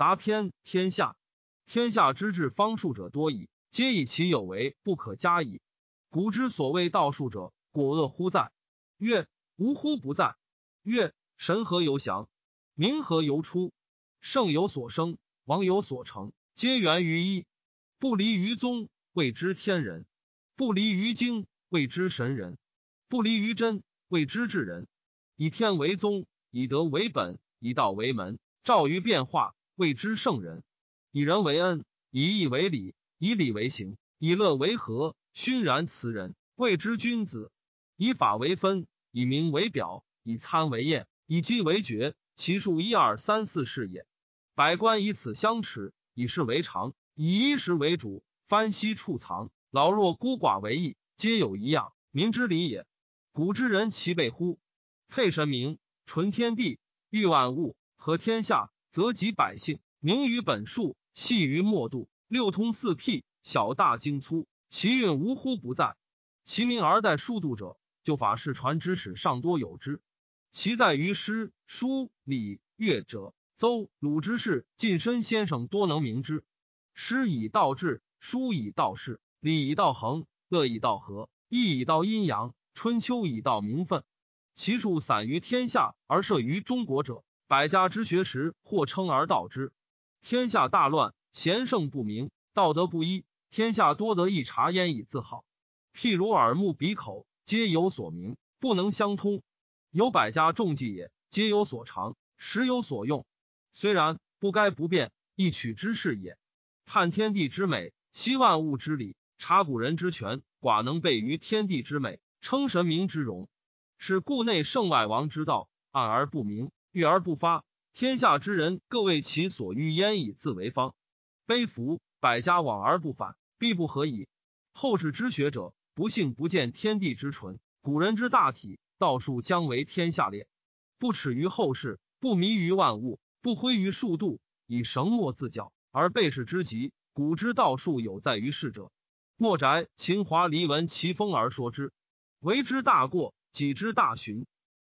杂篇天下，天下之治方术者多矣，皆以其有为不可加矣。古之所谓道术者，果恶乎在？曰：无乎不在。曰：神何由降？民何由出？圣有所生，王有所成，皆源于一。不离于宗，谓之天人；不离于经，谓之神人；不离于真，谓之智人。以天为宗，以德为本，以道为门，照于变化，谓之圣人。以仁为恩，以义为礼，以礼为行，以乐为和，熏然辞人，谓之君子。以法为分，以名为表，以参为验，以机为决。其数一二三四是也。百官以此相持，以事为常。以衣食为主，番息处藏，老弱孤寡为义，皆有一样，民之礼也。古之人其备乎？配神明，纯天地，育万物，和天下，则及百姓。明于本数，细于末度，六通四辟，小大精粗，其运无乎不在。其名而在数度者，就法事传之史尚多有之。其在于诗、书、礼、乐者，邹、鲁之士，近身先生多能明之。诗以道治，书以道事，礼以道衡，乐以道和，义以道阴阳，春秋以道名分。其数散于天下而设于中国者，百家之学识，或称而道之。天下大乱，贤圣不明，道德不一，天下多得一察焉以自好。譬如耳目鼻口，皆有所明，不能相通。有百家众技也，皆有所长，时有所用。虽然，不该不变，一取之事也。判天地之美，悉万物之理；察古人之权，寡能备于天地之美，称神明之荣。是故内圣外王之道，暗而不明，郁而不发。天下之人，各为其所欲焉以自为方。悲服！百家往而不反，必不合矣。后世之学者，不幸不见天地之纯，古人之大体，道术将为天下列。不耻于后世，不迷于万物，不挥于数度，以绳墨自教。而备世之极，古之道术有在于世者。莫宅秦华黎闻其风而说之，为之大过，己之大循。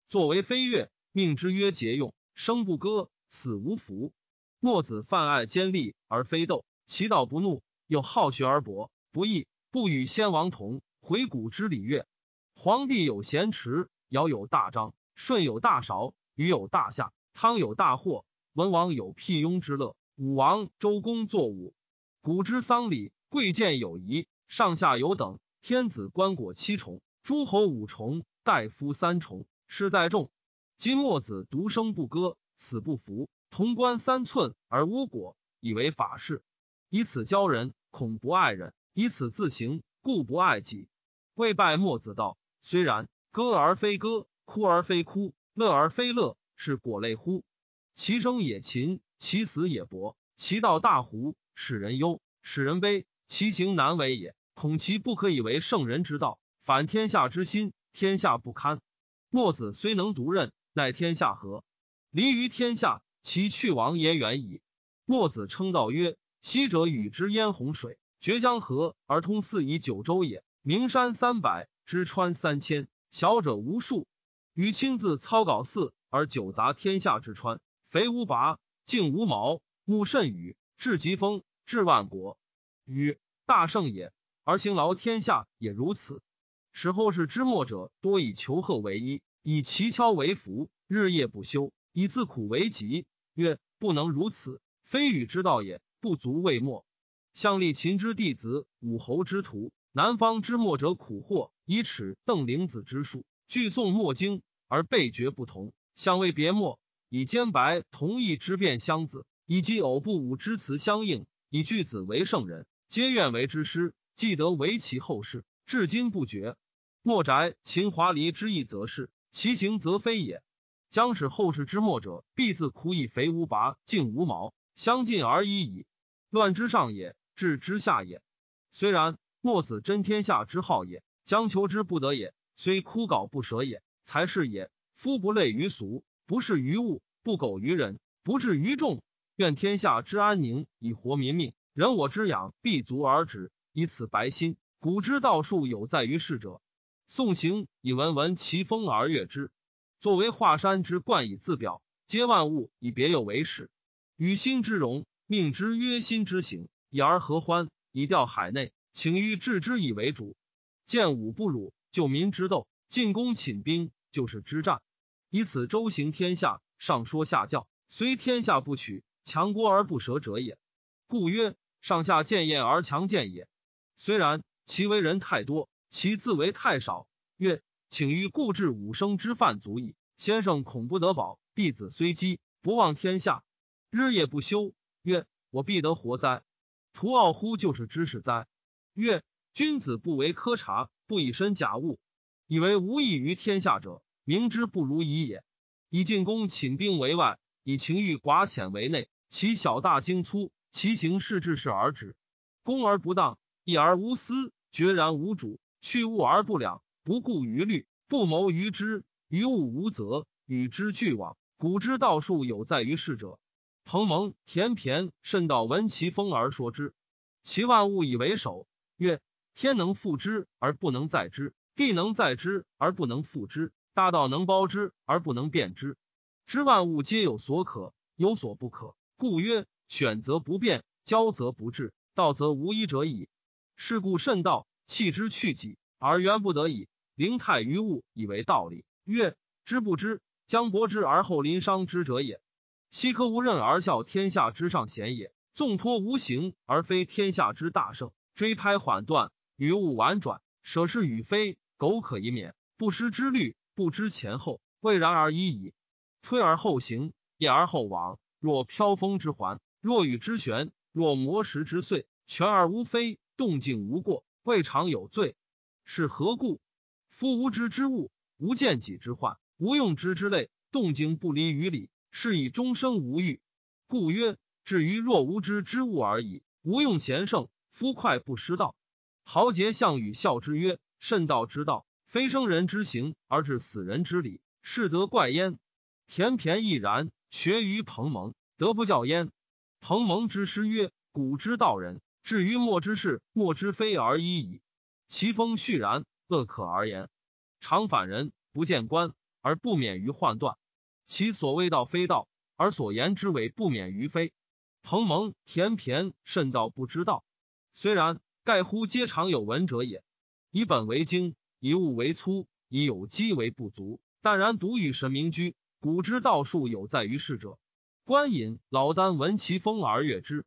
作为飞跃，命之曰节用，生不歌，死无福。墨子泛爱兼利而非斗，其道不怒，又好学而博，不义，不与先王同。回古之礼乐，皇帝有咸池，尧有大章，舜有大韶，禹有大夏，汤有大祸，文王有辟雍之乐。武王、周公作武，古之丧礼，贵贱有仪，上下有等。天子棺椁七重，诸侯五重，大夫三重，是在众。今墨子独生不歌，死不服。潼关三寸而无果，以为法事，以此教人，恐不爱人；以此自行，故不爱己。未拜墨子道，虽然，歌而非歌，哭而非哭，乐而非乐，是果类乎？其生也勤。其死也薄，其道大乎，使人忧，使人悲。其行难为也，恐其不可以为圣人之道，反天下之心，天下不堪。墨子虽能独任，奈天下何？离于天下，其去亡也远矣。墨子称道曰：“昔者与之淹洪水，绝江河而通四夷九州也。名山三百，之川三千，小者无数。与亲自操稿四而九杂天下之川，肥无拔。”静无毛，木甚雨，至疾风，至万国。禹大圣也，而行劳天下也如此。使后世之末者，多以求贺为衣，以奇敲为服，日夜不休，以自苦为疾。曰：不能如此，非与之道也。不足为末。相立秦之弟子，武侯之徒，南方之末者苦祸，以耻邓灵子之术，具宋墨经，而备觉不同，相为别末。以兼白同义之辩相子，以及偶不武之词相应，以句子为圣人，皆愿为之师，既得为其后世，至今不绝。莫宅秦华黎之意，则是其行则非也。将使后世之末者，必自苦以肥无拔，净无毛，相近而已矣。乱之上也，治之下也。虽然，墨子真天下之好也，将求之不得也。虽枯槁不舍也，才是也。夫不类于俗。不是于物，不苟于人，不至于众。愿天下之安宁，以活民命。人我之养，必足而止。以此白心。古之道术有在于世者，宋行以文闻其风而悦之。作为华山之冠以自表，皆万物以别有为始。与心之容，命之曰心之行，以而合欢，以调海内，请欲治之以为主。见武不辱，救民之斗，进攻寝兵，就是之战。以此周行天下，上说下教，虽天下不取，强国而不舍者也。故曰：上下见厌而强见也。虽然，其为人太多，其自为太少。曰：请欲固置五生之犯足矣。先生恐不得保，弟子虽饥，不忘天下。日夜不休，曰：“我必得活哉？徒傲乎就是知识哉？”曰：“君子不为苛察，不以身假物，以为无益于天下者，明之不如已也。以进攻寝兵为外，以情欲寡浅为内，其小大精粗，其行事至事而止。攻而不当，义而无私，决然无主，去物而不两，不顾于虑，不谋于之，于物无责，与之俱往。古之道术有在于事者。”彭蒙、田骈甚道闻其风而说之，其万物以为首。曰：天能覆之而不能载之，地能载之而不能覆之，大道能包之而不能变之。知万物皆有所可，有所不可。故曰：选则不变，交则不至，道则无一者矣。是故慎道，弃之去己，而原不得已。灵泰于物，以为道理。曰：知不知，将博之而后临伤之者也。昔可无任而效天下之上贤也，纵托无形而非天下之大圣，追拍缓断，于物婉转，舍是与非，苟可以免。不失之虑，不知前后，未然而已矣。推而后行，业而后往，若飘风之环，若雨之旋，若磨石之碎，全而无非，动静无过，未尝有罪。是何故？夫无知之物，无见己之患，无用之之类，动静不离于理。是以终生无欲，故曰：至于若无知之物而已。无用贤圣，夫快不失道。豪杰项羽笑之曰：慎道之道，非生人之行而致死人之理，是得怪焉。田骈亦然，学于彭蒙，得不教焉。彭蒙之师曰：古之道人，至于莫之事，莫之非而已矣。其风续然，恶可而言。常反人，不见官而不免于患断。其所谓道非道，而所言之为不免于非。彭蒙、田骈甚道不知道。虽然，盖乎皆常有闻者也。以本为精，以物为粗，以有机为不足。但然独与神明居。古之道术有在于世者。观隐、老聃闻其风而悦之，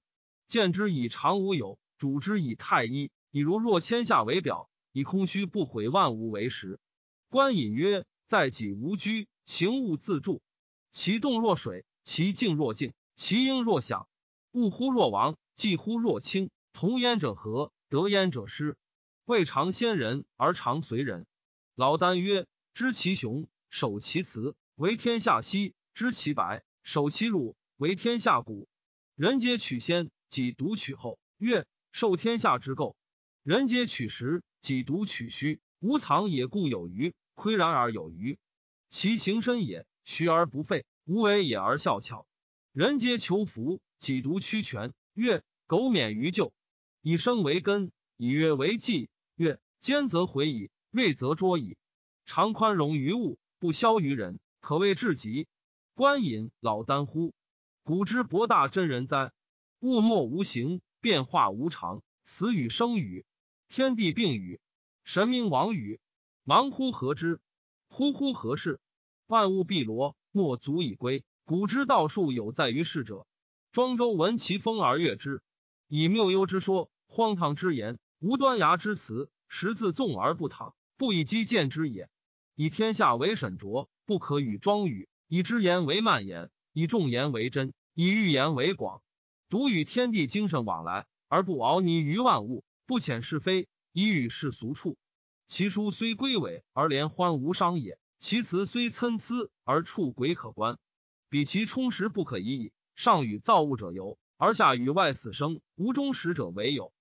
见之以常无有，主之以太一，以如若天下为表，以空虚不毁万物为实。观隐曰：在己无居，行物自助。其动若水，其静若静，其应若响。物乎若亡，寂乎若清。同焉者和，得焉者失。未尝先人而常随人。老聃曰：知其雄，守其雌，为天下稀；知其白，守其鲁，为天下古。人皆取先，己独取后。曰：受天下之垢。人皆取实，己独取虚。无藏也，故有余；亏然而有余，其行深也。虚而不废，无为也而效巧。人皆求福，己独屈权。曰：苟免于咎，以生为根，以月为纪。曰：坚则回矣，锐则捉矣。常宽容于物，不消于人，可谓至极。观隐、老聃乎？古之博大真人哉！物莫无形，变化无常，死与生与，天地并与，神明亡与，忙乎何之？呼乎何事？万物毕罗，莫足以归。古之道术有在于世者。庄周闻其风而悦之，以谬幽之说，荒唐之言，无端崖之词，实自纵而不躺，不以机见之也。以天下为审浊，不可与庄语；以之言为慢言，以众言为真，以欲言为广。独与天地精神往来，而不熬泥于万物，不遣是非，以与世俗处。其书虽归尾，而连欢无伤也。其辞虽参差而触鬼可观，比其充实不可已矣。上与造物者游，而下与外死生，无终始者为有。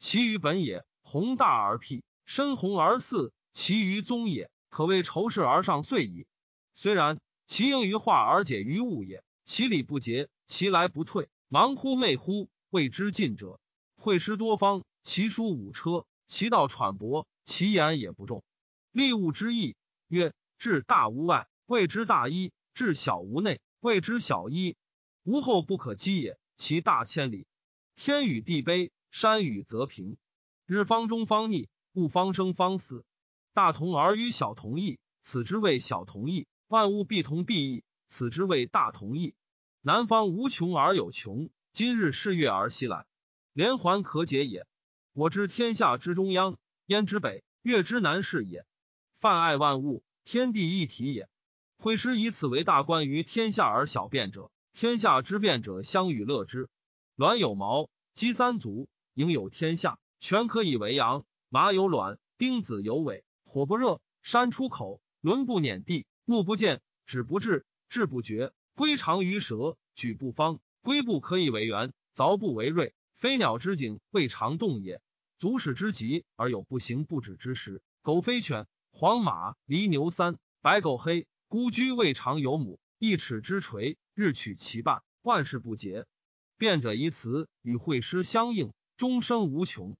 其余本也，宏大而辟，深宏而似；其余宗也，可谓仇视而上遂矣。虽然，其应于化而解于物也。其理不竭，其来不退，忙乎昧乎，谓之进者。会师多方，其书五车，其道喘薄，其言也不重。立物之意，曰。至大无外，谓之大一；至小无内，谓之小一。无后不可击也。其大千里，天与地卑，山与则平。日方中方逆，物方生方死。大同而与小同异，此之谓小同异；万物必同必异，此之谓大同异。南方无穷而有穷，今日是月而西来，连环可解也。我知天下之中央，焉之北，月之南是也。泛爱万物，天地一体也。会师以此为大观于天下而小变者，天下之变者相与乐之。卵有毛，鸡三足，应有天下。全可以为阳。马有卵，丁子有尾。火不热，山出口，轮不碾地，目不见，指不至，志不绝。龟长于蛇，举不方。龟不可以为圆，凿不为锐。飞鸟之景，未尝动也。足使之极而有不行不止之时。狗非犬，黄马离牛三，白狗黑。孤居未尝有母，一尺之锤，日取其半，万事不竭。辩者以此与会师相应，终生无穷。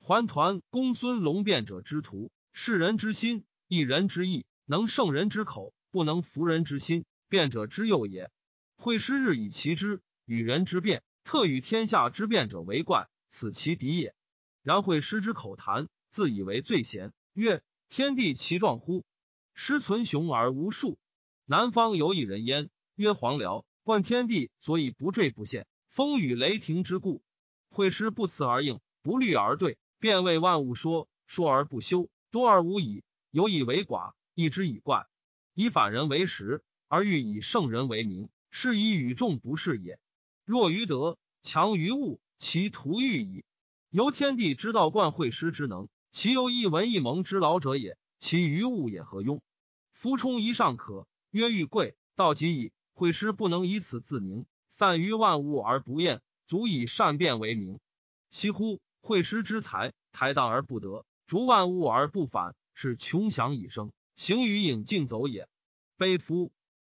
还团公孙龙辩者之徒。世人之心，一人之意，能胜人之口，不能服人之心。辩者之右也。会师日以其之，与人之辩，特与天下之辩者为怪，此其敌也。然会师之口谈，自以为最贤，曰：天地其状乎？师存雄而无数。南方有一人焉，曰黄辽。观天地，所以不坠不陷，风雨雷霆之故。会师不辞而应，不虑而对，便为万物说，说而不休。多而无矣，有以为寡，义之以怪，以反人为实，而欲以圣人为名，是以与众不是也。若于德，强于物，其徒欲矣。由天地之道贯会师之能，其由一文一蒙之劳者也。其于物也何用？夫冲一尚可，曰欲贵，道即矣。会师不能以此自明，散于万物而不厌，足以善变为名。惜乎！会师之才，台荡而不得。逐万物而不返，是穷享以生，行于隐竞走也。悲夫！